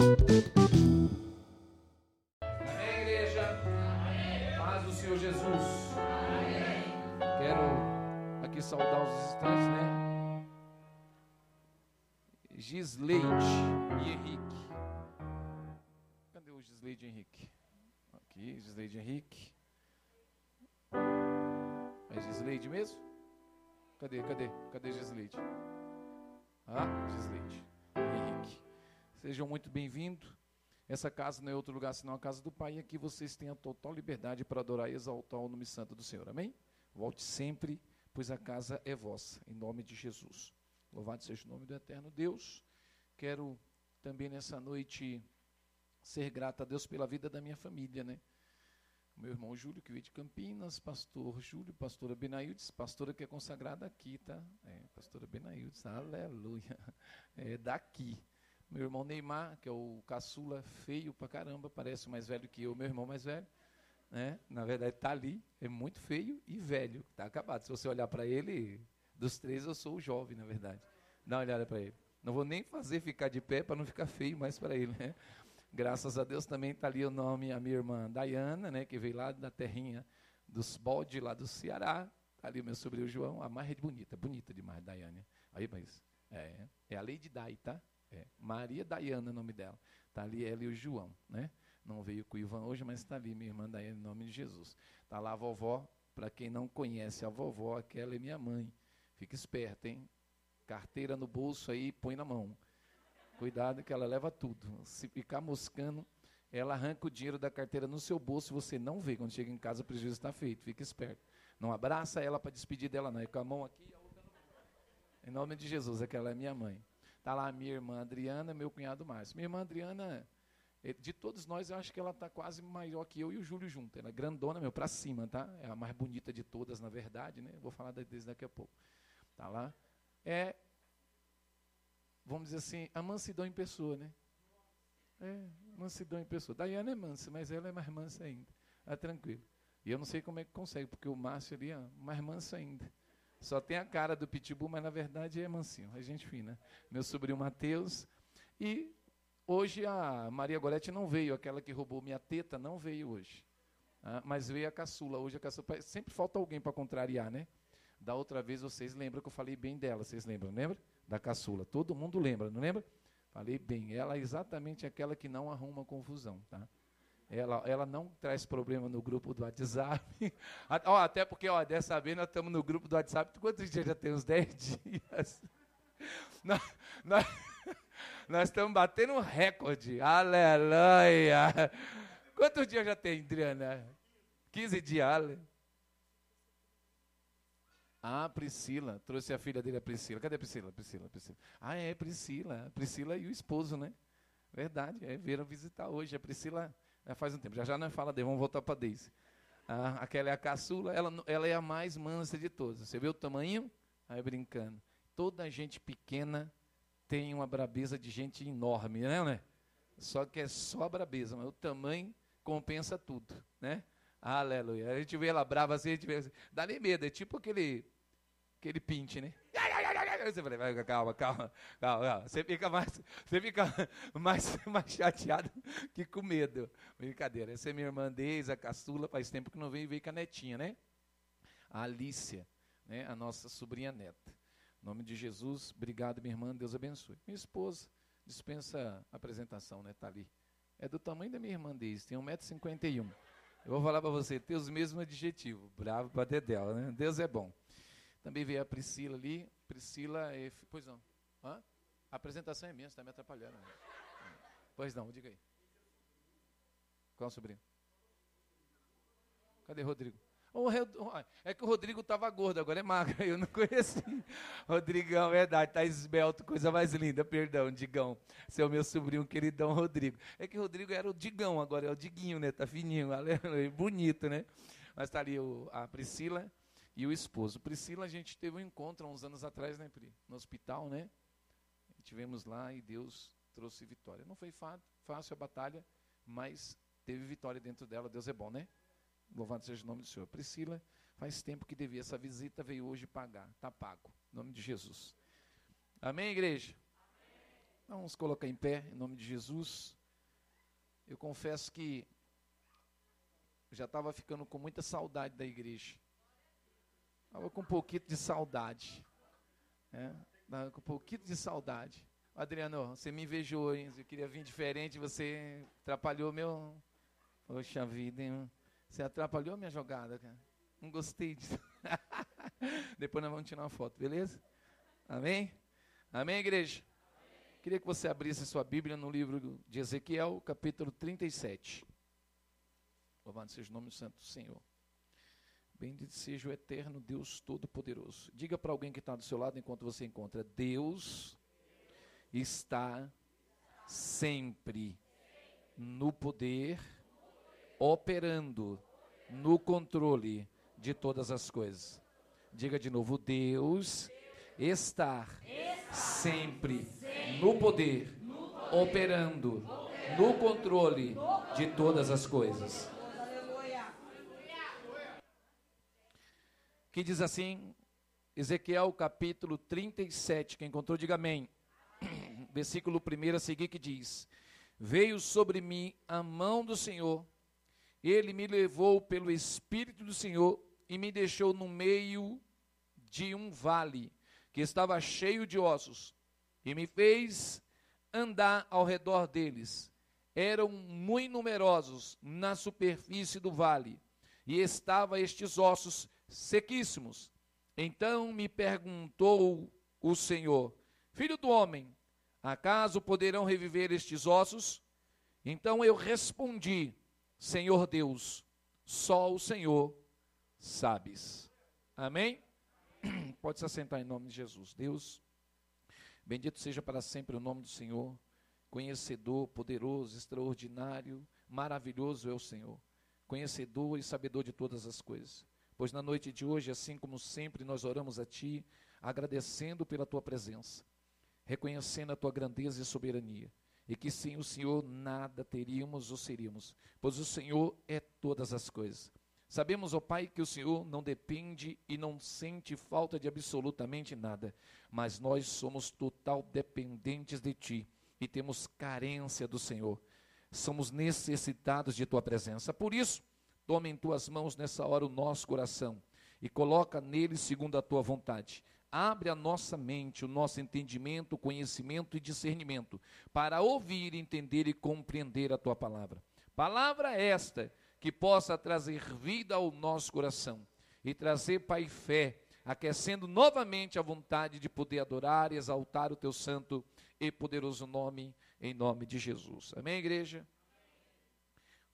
Amém, igreja? Paz do Senhor Jesus. Quero aqui saudar os visitantes, né? Gisleide e Henrique. Cadê o Gisleide e Henrique? Aqui, Gisleide e Henrique. É Gisleide mesmo? Cadê, cadê? Cadê Gisleide? Ah, Gisleide. Sejam muito bem-vindos. Essa casa não é outro lugar senão a casa do Pai, e aqui vocês têm a total liberdade para adorar e exaltar o nome santo do Senhor. Amém? Volte sempre, pois a casa é vossa, em nome de Jesus. Louvado seja o nome do eterno Deus. Quero também nessa noite ser grato a Deus pela vida da minha família, né? Meu irmão Júlio, que veio de Campinas, pastor Júlio, pastora Benaildes, pastora que é consagrada aqui, tá? É, pastora Benaildes, aleluia. É daqui. Meu irmão Neymar, que é o caçula feio pra caramba, parece mais velho que eu, meu irmão mais velho. Né? Na verdade, está ali, é muito feio e velho, está acabado. Se você olhar para ele, dos três eu sou o jovem, na verdade. Dá uma olhada para ele. Não vou nem fazer ficar de pé para não ficar feio mais para ele. Né? Graças a Deus também está ali o nome, a minha irmã Dayana, né, que veio lá da terrinha dos balde lá do Ceará. Está ali o meu sobrinho João, a mais bonita, bonita demais, Dayane. Aí, mas, é, é a Lady Dai, tá? É, Maria Dayana, o nome dela. Está ali ela e o João, né? Não veio com o Ivan hoje, mas está ali minha irmã Dayana, em nome de Jesus. Está lá a vovó, para quem não conhece a vovó, aquela é minha mãe. Fica esperto, hein? Carteira no bolso aí, põe na mão. Cuidado que ela leva tudo. Se ficar moscando, ela arranca o dinheiro da carteira no seu bolso você não vê. Quando chega em casa, o prejuízo está feito. Fica esperto. Não abraça ela para despedir dela, não. É com a mão aqui e a outra no. Em nome de Jesus, aquela é minha mãe. Está lá minha irmã Adriana, meu cunhado Márcio. Minha irmã Adriana, eh, de todos nós, eu acho que ela está quase maior que eu e o Júlio junto. Ela é grandona, meu, para cima, tá? É a mais bonita de todas, na verdade, né? Vou falar deles daqui a pouco. Tá lá. É, vamos dizer assim, a mansidão em pessoa, né? É, mansidão em pessoa. Daiana é mansa, mas ela é mais mansa ainda. É tranquilo. E eu não sei como é que consegue, porque o Márcio ali é mais manso ainda. Só tem a cara do pitbull, mas na verdade é mansinho, é gente fina. Meu sobrinho Matheus. E hoje a Maria Gorete não veio, aquela que roubou minha teta não veio hoje. Ah, mas veio a caçula. Hoje a caçula. Sempre falta alguém para contrariar, né? Da outra vez vocês lembram que eu falei bem dela, vocês lembram, lembra? Da caçula. Todo mundo lembra, não lembra? Falei bem. Ela é exatamente aquela que não arruma confusão, tá? Ela, ela não traz problema no grupo do WhatsApp. ó, até porque, ó, dessa vez nós estamos no grupo do WhatsApp. Quantos dias já tem? Uns 10 dias. nós, nós, nós estamos batendo um recorde. Aleluia. Quantos dias já tem, Adriana? 15 dias, ale. Ah, Priscila. Trouxe a filha dele, a Priscila. Cadê a Priscila? Priscila, Priscila. Ah, é, Priscila. Priscila e o esposo, né? Verdade, é, vieram visitar hoje. A Priscila já faz um tempo. Já já não fala dele, vamos voltar para Deise. Ah, aquela é a caçula, ela, ela é a mais mansa de todas. Você vê o tamanho? Aí brincando. Toda gente pequena tem uma brabeza de gente enorme, né, né? Só que é só a brabeza, mas o tamanho compensa tudo, né? Aleluia. A gente vê ela brava assim, a gente vê assim, dá nem medo, é tipo aquele, aquele pinte, né? Você fala, calma, calma, calma, calma. Você fica mais, você fica mais, mais chateado que com medo. Brincadeira. Essa é minha irmã Deise, a caçula, faz tempo que não veio, veio com a netinha, né? A Alícia, né? a nossa sobrinha neta. Em nome de Jesus, obrigado, minha irmã, Deus abençoe. Minha esposa, dispensa a apresentação, né? Está ali. É do tamanho da minha irmã Deise, tem 1,51m. Eu vou falar para você, tem os mesmos adjetivos. Bravo para Dedel, né? Deus é bom. Também veio a Priscila ali. Priscila, é, pois não. Hã? A apresentação é minha, você está me atrapalhando. Né? Pois não, diga aí. Qual é o sobrinho? Cadê Rodrigo? É que o Rodrigo estava gordo, agora é magro, eu não conheci. Rodrigão, verdade, está esbelto, coisa mais linda, perdão, Digão. Seu meu sobrinho queridão Rodrigo. É que o Rodrigo era o Digão, agora é o Diguinho, né? Tá fininho, bonito, né? Mas está ali o, a Priscila e o esposo. Priscila, a gente teve um encontro há uns anos atrás, né, Pri? No hospital, né? Tivemos lá e Deus trouxe vitória. Não foi fácil a batalha, mas teve vitória dentro dela. Deus é bom, né? Louvado seja o nome do Senhor. Priscila, faz tempo que devia essa visita, veio hoje pagar. Está pago. Em nome de Jesus. Amém, igreja? Amém. Vamos colocar em pé, em nome de Jesus. Eu confesso que já estava ficando com muita saudade da igreja. Estava com um pouquinho de saudade. É, com um pouquinho de saudade. Adriano, você me invejou, hein? Eu queria vir diferente, você atrapalhou meu. Poxa vida, hein? Você atrapalhou minha jogada, cara. Não gostei disso. Depois nós vamos tirar uma foto, beleza? Amém? Amém, igreja? Queria que você abrisse sua Bíblia no livro de Ezequiel, capítulo 37. Louvado seja o nome do Santo Senhor. Bendito seja o eterno Deus Todo-Poderoso. Diga para alguém que está do seu lado enquanto você encontra: Deus está sempre no poder, operando no controle de todas as coisas. Diga de novo: Deus está sempre no poder, operando no controle de todas as coisas. Que diz assim, Ezequiel capítulo 37, quem encontrou, diga amém. Versículo 1 a seguir que diz: Veio sobre mim a mão do Senhor, ele me levou pelo Espírito do Senhor e me deixou no meio de um vale que estava cheio de ossos e me fez andar ao redor deles. Eram muito numerosos na superfície do vale, e estavam estes ossos sequíssimos. Então me perguntou o Senhor: Filho do homem, acaso poderão reviver estes ossos? Então eu respondi: Senhor Deus, só o Senhor sabes. Amém? Pode se assentar em nome de Jesus. Deus, Bendito seja para sempre o nome do Senhor. Conhecedor, poderoso, extraordinário, maravilhoso é o Senhor. Conhecedor e sabedor de todas as coisas. Pois na noite de hoje, assim como sempre, nós oramos a Ti, agradecendo pela Tua presença, reconhecendo a Tua grandeza e soberania. E que sem o Senhor nada teríamos ou seríamos, pois o Senhor é todas as coisas. Sabemos, ó Pai, que o Senhor não depende e não sente falta de absolutamente nada, mas nós somos total dependentes de Ti e temos carência do Senhor. Somos necessitados de Tua presença. Por isso, toma em Tuas mãos nessa hora o nosso coração e coloca nele segundo a Tua vontade. Abre a nossa mente, o nosso entendimento, conhecimento e discernimento para ouvir, entender e compreender a Tua palavra. Palavra esta que possa trazer vida ao nosso coração e trazer, Pai, fé, aquecendo novamente a vontade de poder adorar e exaltar o teu santo e poderoso nome, em nome de Jesus. Amém, igreja?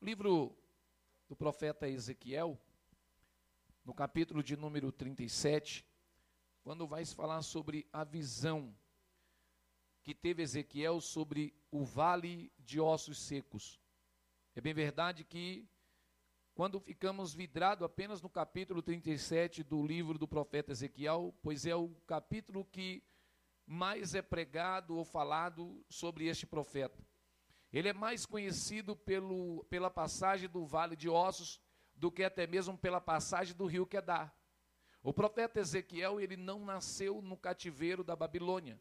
O livro do profeta Ezequiel, no capítulo de número 37, quando vai se falar sobre a visão que teve Ezequiel sobre o vale de ossos secos. É bem verdade que quando ficamos vidrados apenas no capítulo 37 do livro do profeta Ezequiel, pois é o capítulo que mais é pregado ou falado sobre este profeta. Ele é mais conhecido pelo, pela passagem do Vale de Ossos do que até mesmo pela passagem do rio Quedar. O profeta Ezequiel, ele não nasceu no cativeiro da Babilônia.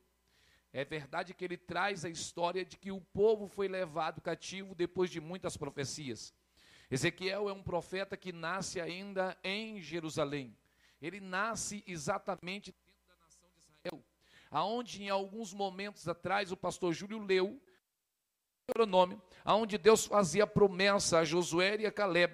É verdade que ele traz a história de que o povo foi levado cativo depois de muitas profecias. Ezequiel é um profeta que nasce ainda em Jerusalém. Ele nasce exatamente dentro da nação de Israel, aonde em alguns momentos atrás o pastor Júlio leu Deuteronômio, aonde Deus fazia promessa a Josué e a Caleb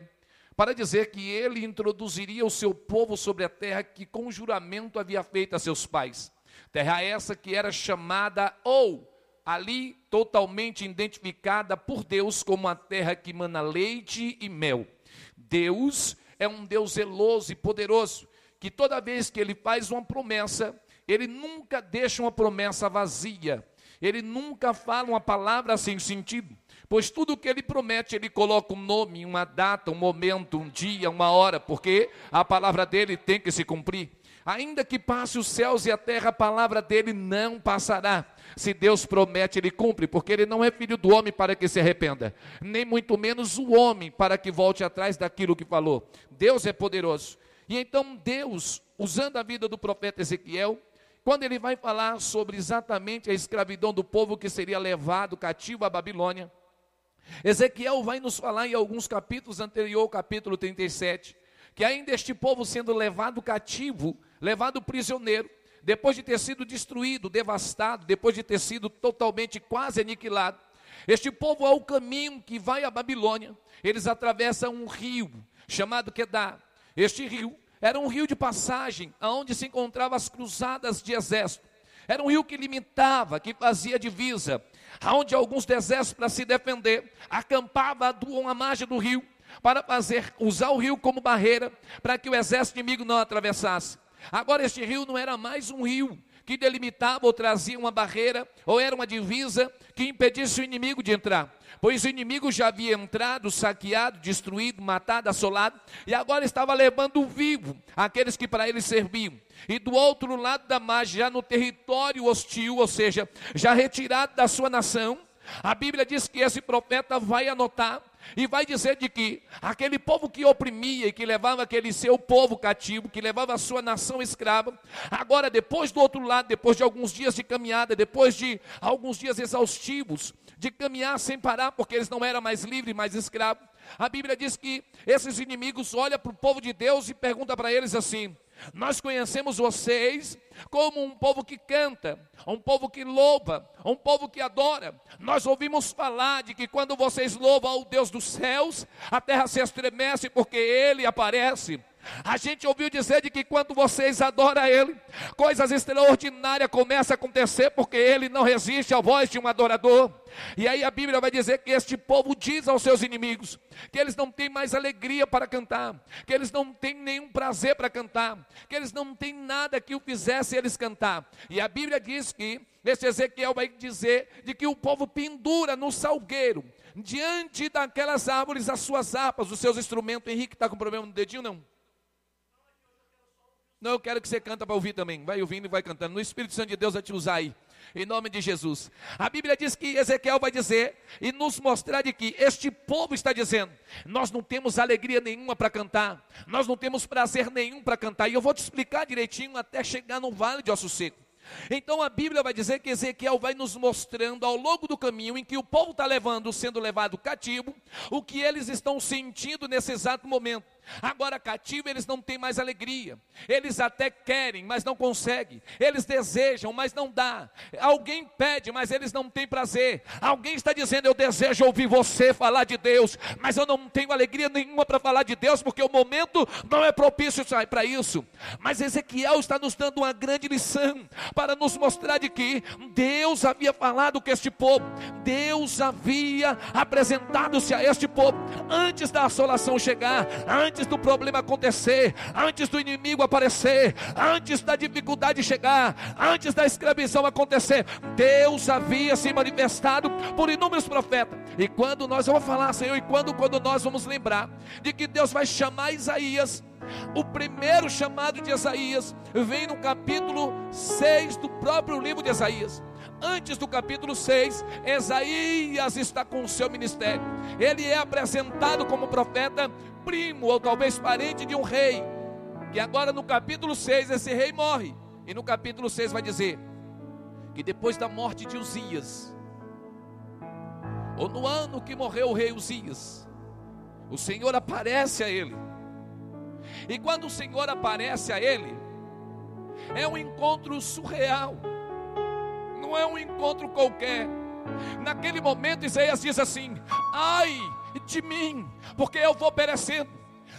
para dizer que ele introduziria o seu povo sobre a terra que com juramento havia feito a seus pais. Terra essa que era chamada ou ali totalmente identificada por Deus como a terra que mana leite e mel. Deus é um Deus zeloso e poderoso, que toda vez que ele faz uma promessa, ele nunca deixa uma promessa vazia. Ele nunca fala uma palavra sem sentido, pois tudo que ele promete, ele coloca um nome, uma data, um momento, um dia, uma hora, porque a palavra dele tem que se cumprir. Ainda que passe os céus e a terra, a palavra dele não passará. Se Deus promete, ele cumpre, porque ele não é filho do homem para que se arrependa, nem muito menos o homem para que volte atrás daquilo que falou. Deus é poderoso. E então Deus, usando a vida do profeta Ezequiel, quando ele vai falar sobre exatamente a escravidão do povo que seria levado cativo à Babilônia, Ezequiel vai nos falar em alguns capítulos anterior capítulo 37, que ainda este povo sendo levado cativo, levado prisioneiro, depois de ter sido destruído, devastado, depois de ter sido totalmente quase aniquilado, este povo ao caminho que vai à Babilônia, eles atravessam um rio chamado Quedar. Este rio era um rio de passagem, onde se encontravam as cruzadas de exército. Era um rio que limitava, que fazia divisa, onde alguns exércitos para se defender acampavam uma margem do rio para fazer usar o rio como barreira para que o exército inimigo não atravessasse. Agora este rio não era mais um rio que delimitava ou trazia uma barreira ou era uma divisa que impedisse o inimigo de entrar pois o inimigo já havia entrado, saqueado, destruído, matado, assolado, e agora estava levando vivo aqueles que para ele serviam. E do outro lado da margem, já no território hostil, ou seja, já retirado da sua nação, a Bíblia diz que esse profeta vai anotar e vai dizer de que aquele povo que oprimia e que levava aquele seu povo cativo, que levava a sua nação escrava, agora depois do outro lado, depois de alguns dias de caminhada, depois de alguns dias exaustivos, de caminhar sem parar, porque eles não eram mais livres, mais escravos. A Bíblia diz que esses inimigos olham para o povo de Deus e perguntam para eles assim: Nós conhecemos vocês como um povo que canta, um povo que louva, um povo que adora. Nós ouvimos falar de que quando vocês louvam ao Deus dos céus, a terra se estremece porque ele aparece. A gente ouviu dizer de que quando vocês adoram Ele, coisas extraordinárias começam a acontecer, porque Ele não resiste à voz de um adorador. E aí a Bíblia vai dizer que este povo diz aos seus inimigos que eles não têm mais alegria para cantar, que eles não têm nenhum prazer para cantar, que eles não têm nada que o fizesse eles cantar. E a Bíblia diz que este Ezequiel vai dizer de que o povo pendura no salgueiro, diante daquelas árvores, as suas harpas, os seus instrumentos. Henrique está com problema no dedinho, não? Não, eu quero que você canta para ouvir também. Vai ouvindo e vai cantando. No Espírito Santo de Deus vai te usar aí. Em nome de Jesus. A Bíblia diz que Ezequiel vai dizer e nos mostrar de que este povo está dizendo: nós não temos alegria nenhuma para cantar, nós não temos prazer nenhum para cantar. E eu vou te explicar direitinho até chegar no vale de Osso Seco. Então a Bíblia vai dizer que Ezequiel vai nos mostrando ao longo do caminho em que o povo está levando, sendo levado cativo, o que eles estão sentindo nesse exato momento. Agora, cativo, eles não têm mais alegria. Eles até querem, mas não conseguem. Eles desejam, mas não dá. Alguém pede, mas eles não têm prazer. Alguém está dizendo: Eu desejo ouvir você falar de Deus, mas eu não tenho alegria nenhuma para falar de Deus, porque o momento não é propício para isso. Mas Ezequiel está nos dando uma grande lição para nos mostrar de que Deus havia falado com este povo, Deus havia apresentado-se a este povo antes da assolação chegar, antes antes do problema acontecer, antes do inimigo aparecer, antes da dificuldade chegar, antes da escravidão acontecer, Deus havia se manifestado por inúmeros profetas. E quando nós vamos falar, Senhor, e quando, quando nós vamos lembrar de que Deus vai chamar Isaías, o primeiro chamado de Isaías vem no capítulo 6 do próprio livro de Isaías antes do capítulo 6, Isaías está com o seu ministério. Ele é apresentado como profeta primo ou talvez parente de um rei. Que agora no capítulo 6 esse rei morre. E no capítulo 6 vai dizer que depois da morte de Uzias, ou no ano que morreu o rei Uzias, o Senhor aparece a ele. E quando o Senhor aparece a ele, é um encontro surreal, não é um encontro qualquer. Naquele momento, Isaías diz assim: Ai, de mim, porque eu vou perecendo.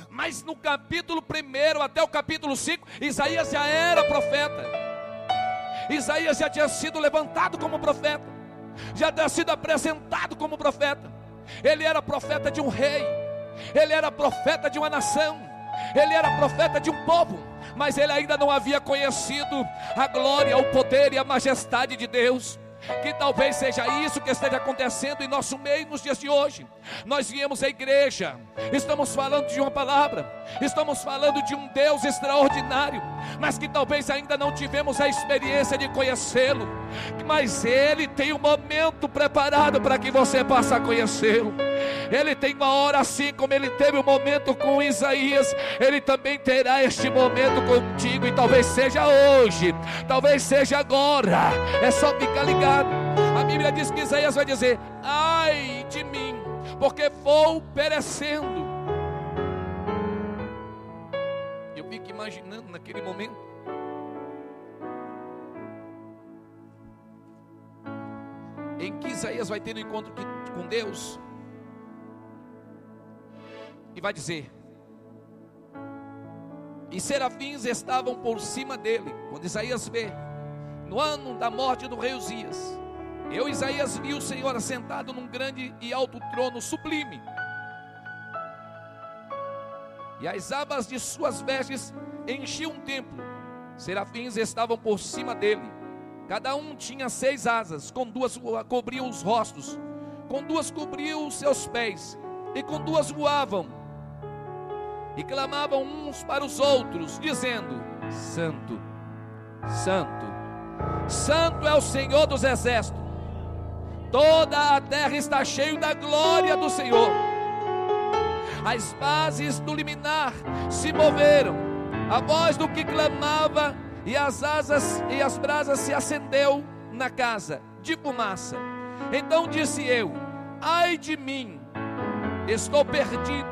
Mas no capítulo 1 até o capítulo 5, Isaías já era profeta. Isaías já tinha sido levantado como profeta, já tinha sido apresentado como profeta. Ele era profeta de um rei, ele era profeta de uma nação, ele era profeta de um povo, mas ele ainda não havia conhecido a glória, o poder e a majestade de Deus. Que talvez seja isso que esteja acontecendo em nosso meio nos dias de hoje. Nós viemos à igreja, estamos falando de uma palavra, estamos falando de um Deus extraordinário, mas que talvez ainda não tivemos a experiência de conhecê-lo. Mas Ele tem um momento preparado para que você possa conhecê-lo. Ele tem uma hora assim como ele teve o um momento com Isaías, ele também terá este momento contigo e talvez seja hoje, talvez seja agora. É só ficar ligado. A Bíblia diz que Isaías vai dizer: "Ai de mim, porque vou perecendo". Eu fico imaginando naquele momento em que Isaías vai ter um encontro com Deus e vai dizer: E serafins estavam por cima dele, quando Isaías vê, no ano da morte do rei Uzias. Eu, Isaías, vi o Senhor assentado num grande e alto trono sublime, e as abas de suas vestes enchiam o templo. Serafins estavam por cima dele Cada um tinha seis asas, com duas cobriam os rostos, com duas cobriam os seus pés, e com duas voavam, e clamavam uns para os outros, dizendo: Santo, Santo, Santo é o Senhor dos exércitos, toda a terra está cheia da glória do Senhor. As bases do liminar se moveram, a voz do que clamava e as asas e as brasas se acendeu na casa de fumaça. Então disse eu: Ai de mim, estou perdido,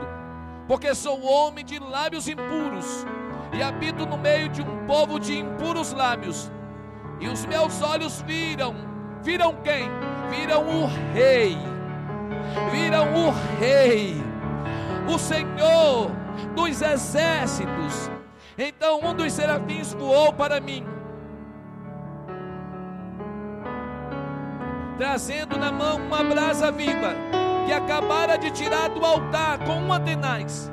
porque sou homem de lábios impuros e habito no meio de um povo de impuros lábios. E os meus olhos viram, viram quem? Viram o rei. Viram o rei, o Senhor dos exércitos então um dos serafins voou para mim, trazendo na mão uma brasa viva, que acabara de tirar do altar com uma tenaz.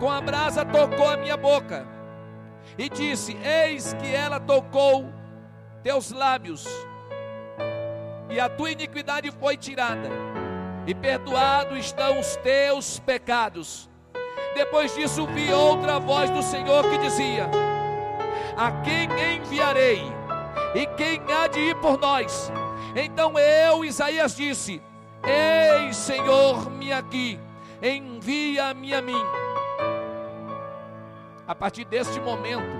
Com a brasa tocou a minha boca e disse: Eis que ela tocou teus lábios, e a tua iniquidade foi tirada, e perdoados estão os teus pecados. Depois disso, vi outra voz do Senhor que dizia: A quem enviarei? E quem há de ir por nós? Então eu, Isaías, disse: Ei, Senhor-me aqui, envia-me a mim. A partir deste momento,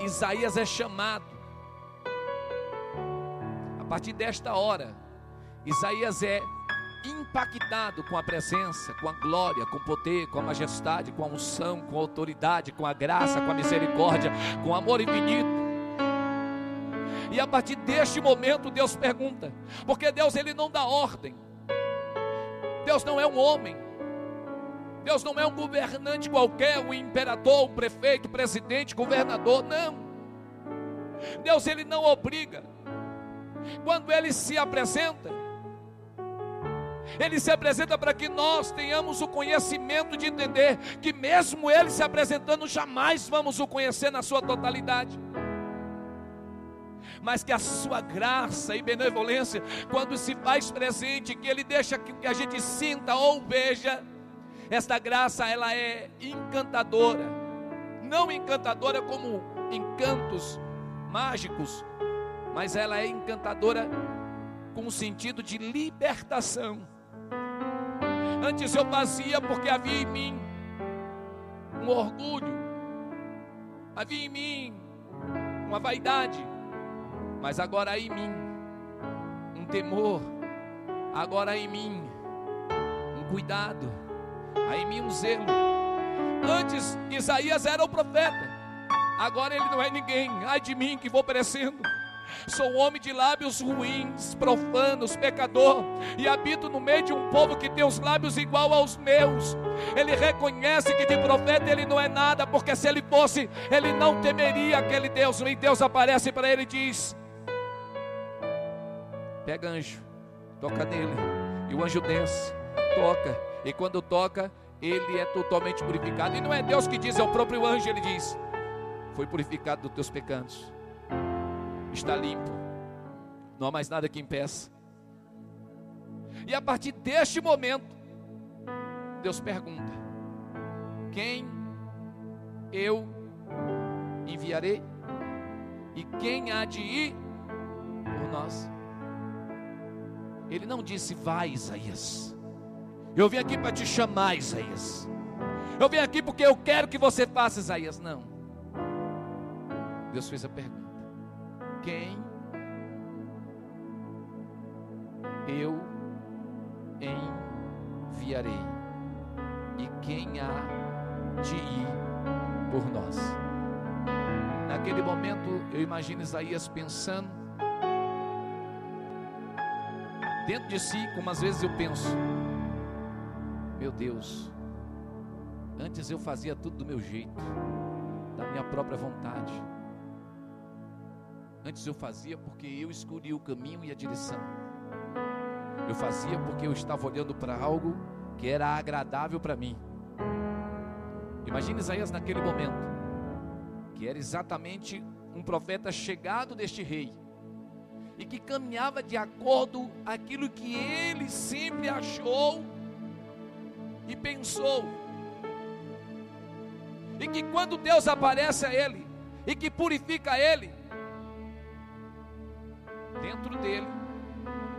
Isaías é chamado. A partir desta hora, Isaías é impactado com a presença, com a glória, com o poder, com a majestade, com a unção, com a autoridade, com a graça, com a misericórdia, com o amor infinito. E a partir deste momento Deus pergunta, porque Deus ele não dá ordem. Deus não é um homem. Deus não é um governante qualquer, um imperador, um prefeito, presidente, governador, não. Deus ele não obriga. Quando ele se apresenta, ele se apresenta para que nós tenhamos o conhecimento de entender que, mesmo Ele se apresentando, jamais vamos o conhecer na sua totalidade. Mas que a sua graça e benevolência, quando se faz presente, que Ele deixa que a gente sinta ou veja, esta graça ela é encantadora, não encantadora como encantos mágicos, mas ela é encantadora com o sentido de libertação. Antes eu fazia porque havia em mim um orgulho, havia em mim uma vaidade, mas agora há em mim um temor, agora há em mim um cuidado, há em mim um zelo. Antes Isaías era o profeta, agora ele não é ninguém, ai de mim que vou perecendo. Sou um homem de lábios ruins, profanos, pecador, e habito no meio de um povo que tem os lábios igual aos meus. Ele reconhece que de profeta ele não é nada, porque se ele fosse, ele não temeria aquele Deus. E Deus aparece para ele e diz: Pega anjo, toca nele. E o anjo desce, toca. E quando toca, ele é totalmente purificado. E não é Deus que diz, é o próprio anjo, ele diz: Foi purificado dos teus pecados está limpo, não há mais nada que impeça. E a partir deste momento, Deus pergunta: Quem eu enviarei? E quem há de ir por nós? Ele não disse, vai, Isaías. Eu vim aqui para te chamar, Isaías. Eu vim aqui porque eu quero que você faça, Isaías. Não. Deus fez a pergunta: Quem eu enviarei? E quem há de ir por nós? Naquele momento, eu imagino Isaías pensando dentro de si, como às vezes eu penso: Meu Deus, antes eu fazia tudo do meu jeito, da minha própria vontade. Antes eu fazia porque eu escolhi o caminho e a direção. Eu fazia porque eu estava olhando para algo que era agradável para mim. Imagine Isaías naquele momento, que era exatamente um profeta chegado deste rei e que caminhava de acordo aquilo que ele sempre achou e pensou. E que quando Deus aparece a ele e que purifica ele, dentro dele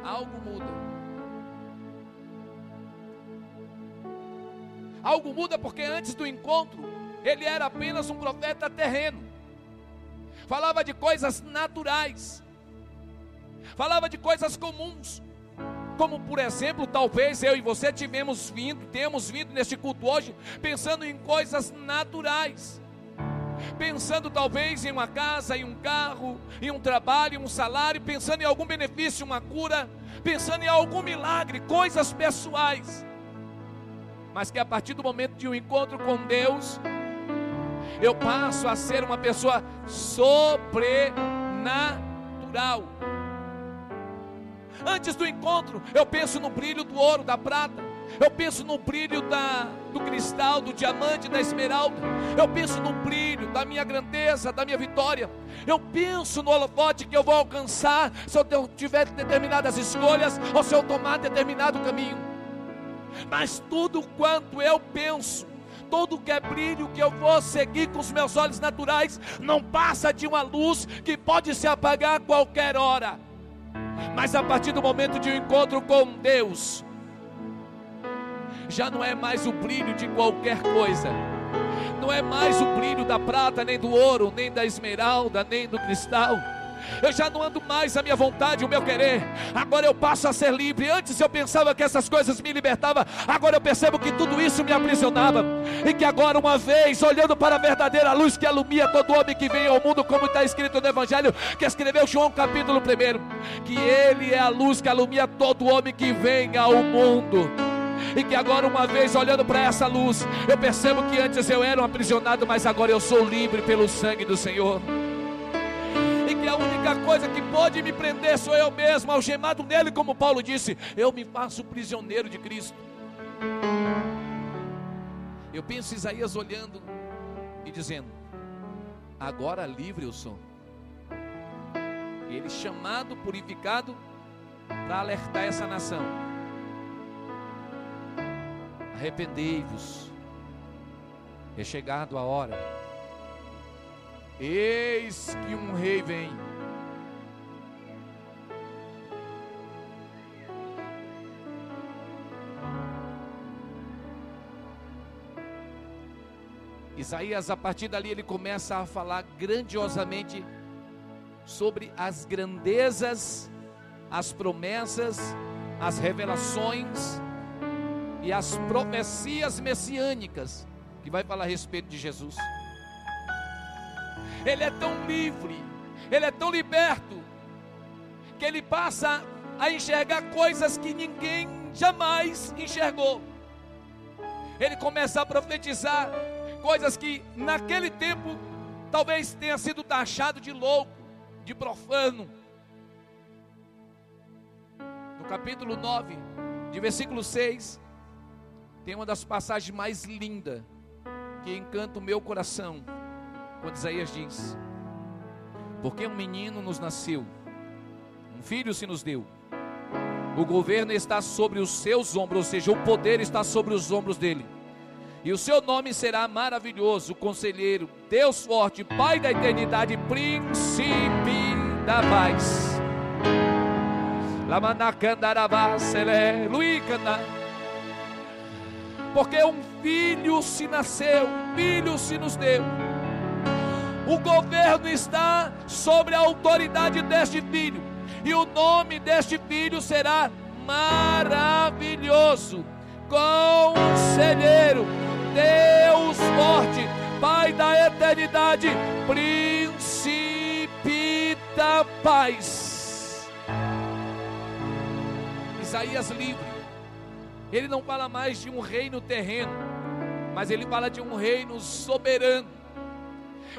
algo muda. Algo muda porque antes do encontro ele era apenas um profeta terreno. Falava de coisas naturais. Falava de coisas comuns. Como por exemplo, talvez eu e você tivemos vindo, temos vindo neste culto hoje pensando em coisas naturais pensando talvez em uma casa, em um carro, em um trabalho, em um salário, pensando em algum benefício, uma cura, pensando em algum milagre, coisas pessoais mas que a partir do momento de um encontro com Deus, eu passo a ser uma pessoa sobrenatural. Antes do encontro, eu penso no brilho do ouro, da prata, eu penso no brilho da, do cristal, do diamante, da esmeralda, eu penso no brilho da minha grandeza, da minha vitória, eu penso no holofote que eu vou alcançar se eu tiver determinadas escolhas ou se eu tomar determinado caminho. Mas tudo quanto eu penso, todo que é brilho que eu vou seguir com os meus olhos naturais, não passa de uma luz que pode se apagar a qualquer hora. Mas a partir do momento de um encontro com Deus, já não é mais o brilho de qualquer coisa, não é mais o brilho da prata, nem do ouro, nem da esmeralda, nem do cristal eu já não ando mais a minha vontade, o meu querer. Agora eu passo a ser livre. Antes eu pensava que essas coisas me libertavam, agora eu percebo que tudo isso me aprisionava. E que agora, uma vez, olhando para a verdadeira luz que alumia todo homem que vem ao mundo, como está escrito no Evangelho, que escreveu João capítulo 1, que Ele é a luz que alumia todo homem que vem ao mundo e que agora, uma vez olhando para essa luz, eu percebo que antes eu era um aprisionado, mas agora eu sou livre pelo sangue do Senhor única coisa que pode me prender sou eu mesmo, algemado nele, como Paulo disse, eu me faço prisioneiro de Cristo. Eu penso Isaías olhando e dizendo: agora livre eu sou. Ele chamado, purificado, para alertar essa nação. Arrependei-vos, é chegado a hora Eis que um rei vem. Isaías, a partir dali, ele começa a falar grandiosamente sobre as grandezas, as promessas, as revelações e as profecias messiânicas que vai falar a respeito de Jesus ele é tão livre, ele é tão liberto, que ele passa a enxergar coisas que ninguém jamais enxergou. Ele começa a profetizar coisas que naquele tempo talvez tenha sido taxado de louco, de profano. No capítulo 9, de versículo 6, tem uma das passagens mais lindas que encanta o meu coração quando Isaías diz: Porque um menino nos nasceu, um filho se nos deu, o governo está sobre os seus ombros, ou seja, o poder está sobre os ombros dele. E o seu nome será maravilhoso, conselheiro, Deus forte, Pai da eternidade, príncipe da paz. Porque um filho se nasceu, um filho se nos deu. O governo está sobre a autoridade deste filho, e o nome deste filho será maravilhoso, conselheiro, Deus forte, Pai da eternidade, príncipe da paz. Isaías livre, ele não fala mais de um reino terreno, mas ele fala de um reino soberano.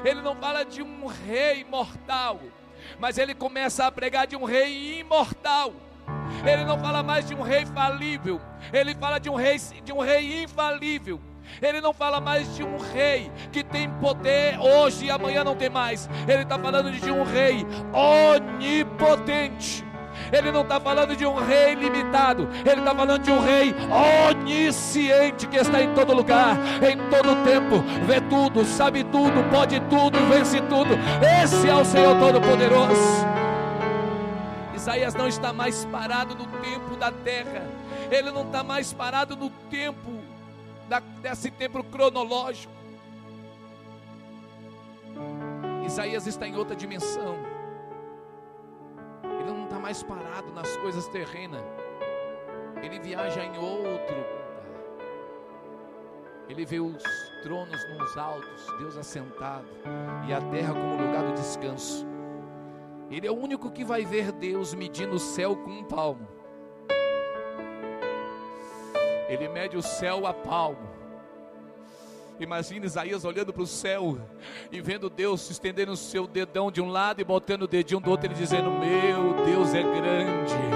Ele não fala de um rei mortal, mas ele começa a pregar de um rei imortal. Ele não fala mais de um rei falível, ele fala de um rei, de um rei infalível. Ele não fala mais de um rei que tem poder hoje e amanhã não tem mais. Ele está falando de um rei onipotente. Ele não está falando de um rei limitado, ele está falando de um rei onisciente que está em todo lugar, em todo tempo, vê tudo, sabe tudo, pode tudo, vence tudo. Esse é o Senhor Todo-Poderoso. Isaías não está mais parado no tempo da terra, ele não está mais parado no tempo da, desse tempo cronológico. Isaías está em outra dimensão. Ele não está mais parado nas coisas terrenas. Ele viaja em outro lugar. Ele vê os tronos nos altos, Deus assentado, e a terra como lugar do descanso. Ele é o único que vai ver Deus medindo o céu com um palmo. Ele mede o céu a palmo. Imagina Isaías olhando para o céu e vendo Deus estendendo o seu dedão de um lado e botando o dedinho do outro, ele dizendo: Meu Deus é grande.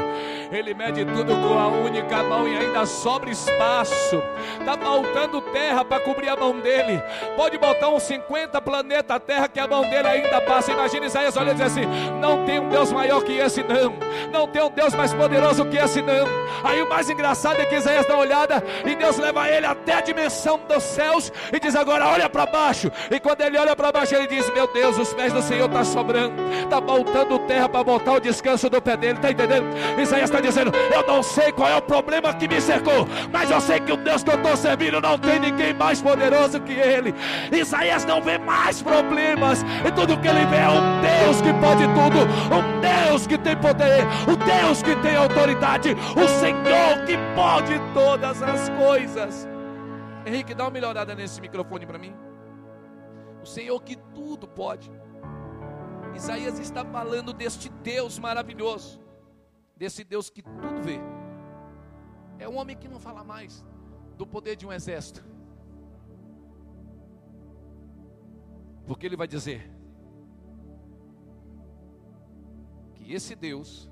Ele mede tudo com a única mão e ainda sobra espaço. Está faltando terra para cobrir a mão dele. Pode botar uns 50 planetas Terra que a mão dele ainda passa. Imagina Isaías olhando e diz assim: Não tem um Deus maior que esse, não. Não tem um Deus mais poderoso que esse, não. Aí o mais engraçado é que Isaías dá uma olhada e Deus leva ele até a dimensão dos céus e diz: Agora olha para baixo. E quando ele olha para baixo, ele diz: Meu Deus, os pés do Senhor estão tá sobrando, está voltando terra para botar o descanso do pé dele. Está entendendo? Isaías está dizendo: Eu não sei qual é o problema que me cercou, mas eu sei que o Deus que eu estou servindo não tem ninguém mais poderoso que ele. Isaías não vê mais problemas, e tudo que ele vê é um Deus que pode tudo, um Deus que tem poder, um Deus que tem autoridade, o Senhor que pode todas as coisas. Henrique, dá uma melhorada nesse microfone para mim. O Senhor que tudo pode. Isaías está falando deste Deus maravilhoso, desse Deus que tudo vê. É um homem que não fala mais do poder de um exército. Porque ele vai dizer que esse Deus,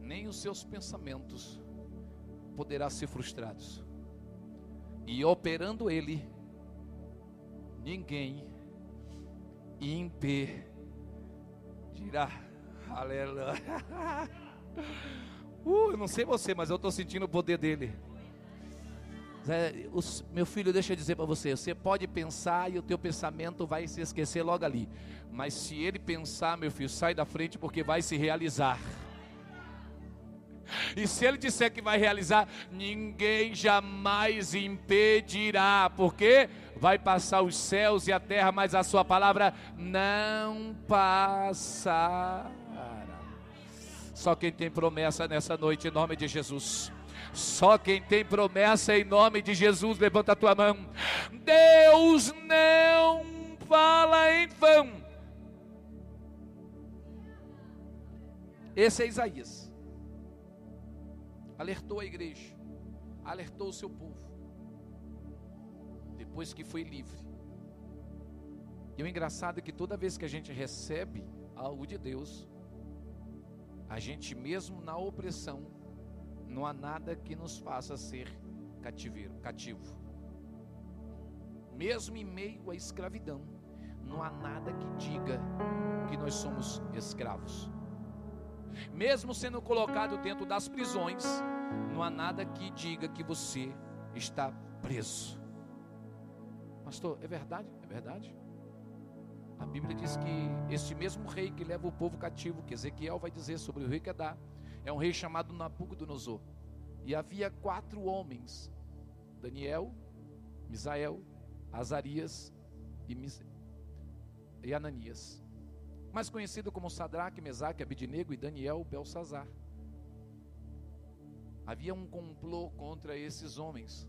nem os seus pensamentos poderá ser frustrados e operando ele, ninguém impedirá. Aleluia. Uh, eu não sei você, mas eu estou sentindo o poder dele. É, os, meu filho, deixa eu dizer para você: você pode pensar e o teu pensamento vai se esquecer logo ali. Mas se ele pensar, meu filho, sai da frente porque vai se realizar. E se ele disser que vai realizar, ninguém jamais impedirá, porque vai passar os céus e a terra, mas a sua palavra não passará. Só quem tem promessa nessa noite, em nome de Jesus. Só quem tem promessa em nome de Jesus, levanta a tua mão. Deus não fala em vão. Esse é Isaías alertou a igreja, alertou o seu povo, depois que foi livre. E o engraçado é que toda vez que a gente recebe algo de Deus, a gente mesmo na opressão, não há nada que nos faça ser cativeiro, cativo. Mesmo em meio à escravidão, não há nada que diga que nós somos escravos. Mesmo sendo colocado dentro das prisões, não há nada que diga que você está preso. Pastor, é verdade? É verdade? A Bíblia diz que este mesmo rei que leva o povo cativo, que Ezequiel vai dizer sobre o rei Kedar, é um rei chamado Nabucodonosor. E havia quatro homens: Daniel, Misael, Azarias e, Mis... e Ananias. Mais conhecido como Sadraque, Mesaque, Abidinego e Daniel Belsazar. Havia um complô contra esses homens.